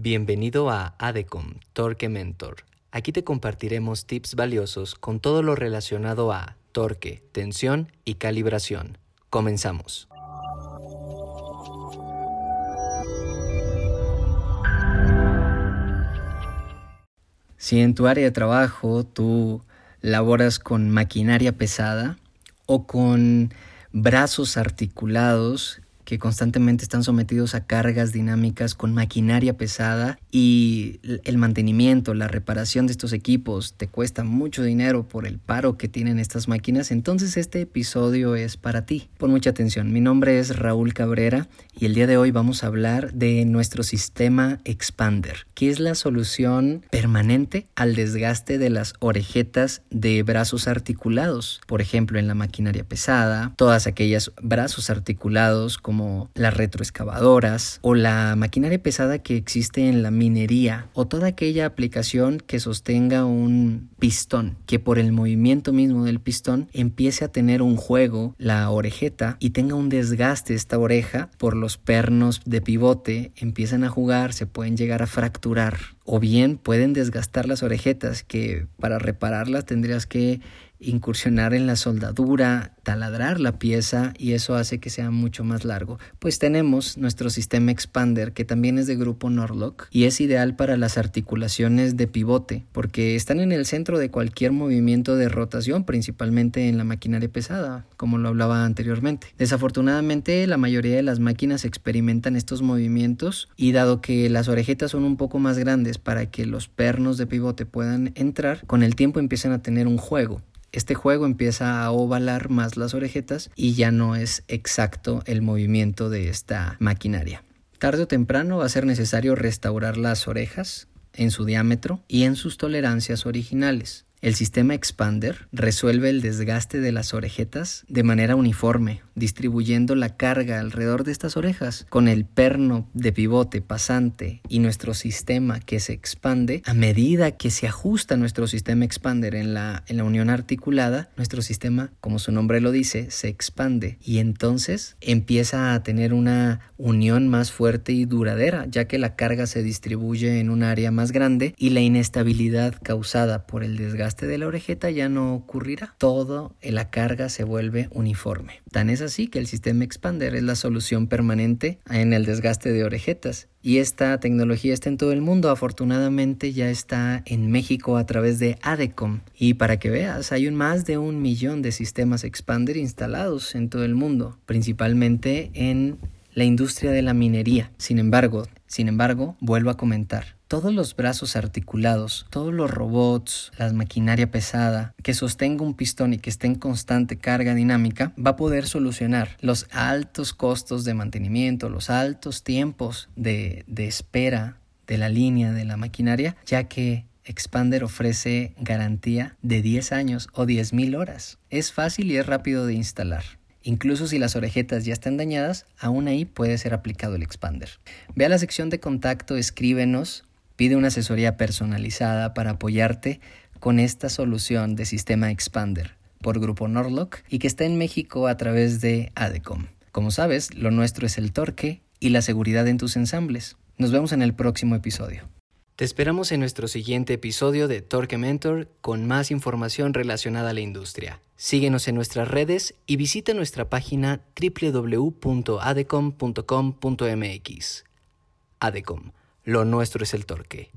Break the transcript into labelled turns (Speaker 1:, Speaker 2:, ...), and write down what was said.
Speaker 1: Bienvenido a ADECOM Torque Mentor. Aquí te compartiremos tips valiosos con todo lo relacionado a torque, tensión y calibración. Comenzamos. Si en tu área de trabajo tú laboras con maquinaria pesada o con brazos articulados que constantemente están sometidos a cargas dinámicas con maquinaria pesada y el mantenimiento, la reparación de estos equipos te cuesta mucho dinero por el paro que tienen estas máquinas, entonces este episodio es para ti. Pon mucha atención, mi nombre es Raúl Cabrera y el día de hoy vamos a hablar de nuestro sistema Expander, que es la solución permanente al desgaste de las orejetas de brazos articulados, por ejemplo en la maquinaria pesada, todas aquellas brazos articulados como las retroexcavadoras o la maquinaria pesada que existe en la minería o toda aquella aplicación que sostenga un pistón, que por el movimiento mismo del pistón empiece a tener un juego la orejeta y tenga un desgaste esta oreja por los pernos de pivote, empiezan a jugar, se pueden llegar a fracturar o bien pueden desgastar las orejetas que para repararlas tendrías que incursionar en la soldadura, taladrar la pieza y eso hace que sea mucho más largo. Pues tenemos nuestro sistema expander que también es de grupo Norlock y es ideal para las articulaciones de pivote porque están en el centro de cualquier movimiento de rotación, principalmente en la maquinaria pesada, como lo hablaba anteriormente. Desafortunadamente la mayoría de las máquinas experimentan estos movimientos y dado que las orejetas son un poco más grandes para que los pernos de pivote puedan entrar, con el tiempo empiezan a tener un juego este juego empieza a ovalar más las orejetas y ya no es exacto el movimiento de esta maquinaria. Tarde o temprano va a ser necesario restaurar las orejas en su diámetro y en sus tolerancias originales. El sistema expander resuelve el desgaste de las orejetas de manera uniforme, distribuyendo la carga alrededor de estas orejas. Con el perno de pivote pasante y nuestro sistema que se expande, a medida que se ajusta nuestro sistema expander en la, en la unión articulada, nuestro sistema, como su nombre lo dice, se expande y entonces empieza a tener una unión más fuerte y duradera, ya que la carga se distribuye en un área más grande y la inestabilidad causada por el desgaste de la orejeta ya no ocurrirá. Todo en la carga se vuelve uniforme. Tan es así que el sistema expander es la solución permanente en el desgaste de orejetas. Y esta tecnología está en todo el mundo. Afortunadamente ya está en México a través de ADECOM. Y para que veas, hay un más de un millón de sistemas expander instalados en todo el mundo, principalmente en la industria de la minería. Sin embargo, sin embargo, vuelvo a comentar, todos los brazos articulados, todos los robots, la maquinaria pesada que sostenga un pistón y que esté en constante carga dinámica, va a poder solucionar los altos costos de mantenimiento, los altos tiempos de, espera de la línea de la maquinaria, ya que Expander ofrece garantía de 10 años o 10.000 horas. Es fácil y es rápido de instalar. Incluso si las orejetas ya están dañadas, aún ahí puede ser aplicado el expander. Ve a la sección de contacto, escríbenos Pide una asesoría personalizada para apoyarte con esta solución de sistema Expander por Grupo Norlock y que está en México a través de ADECOM. Como sabes, lo nuestro es el torque y la seguridad en tus ensambles. Nos vemos en el próximo episodio. Te esperamos en nuestro siguiente episodio de Torque Mentor con más información relacionada a la industria. Síguenos en nuestras redes y visita nuestra página www.adecom.com.mx. Adecom lo nuestro es el torque.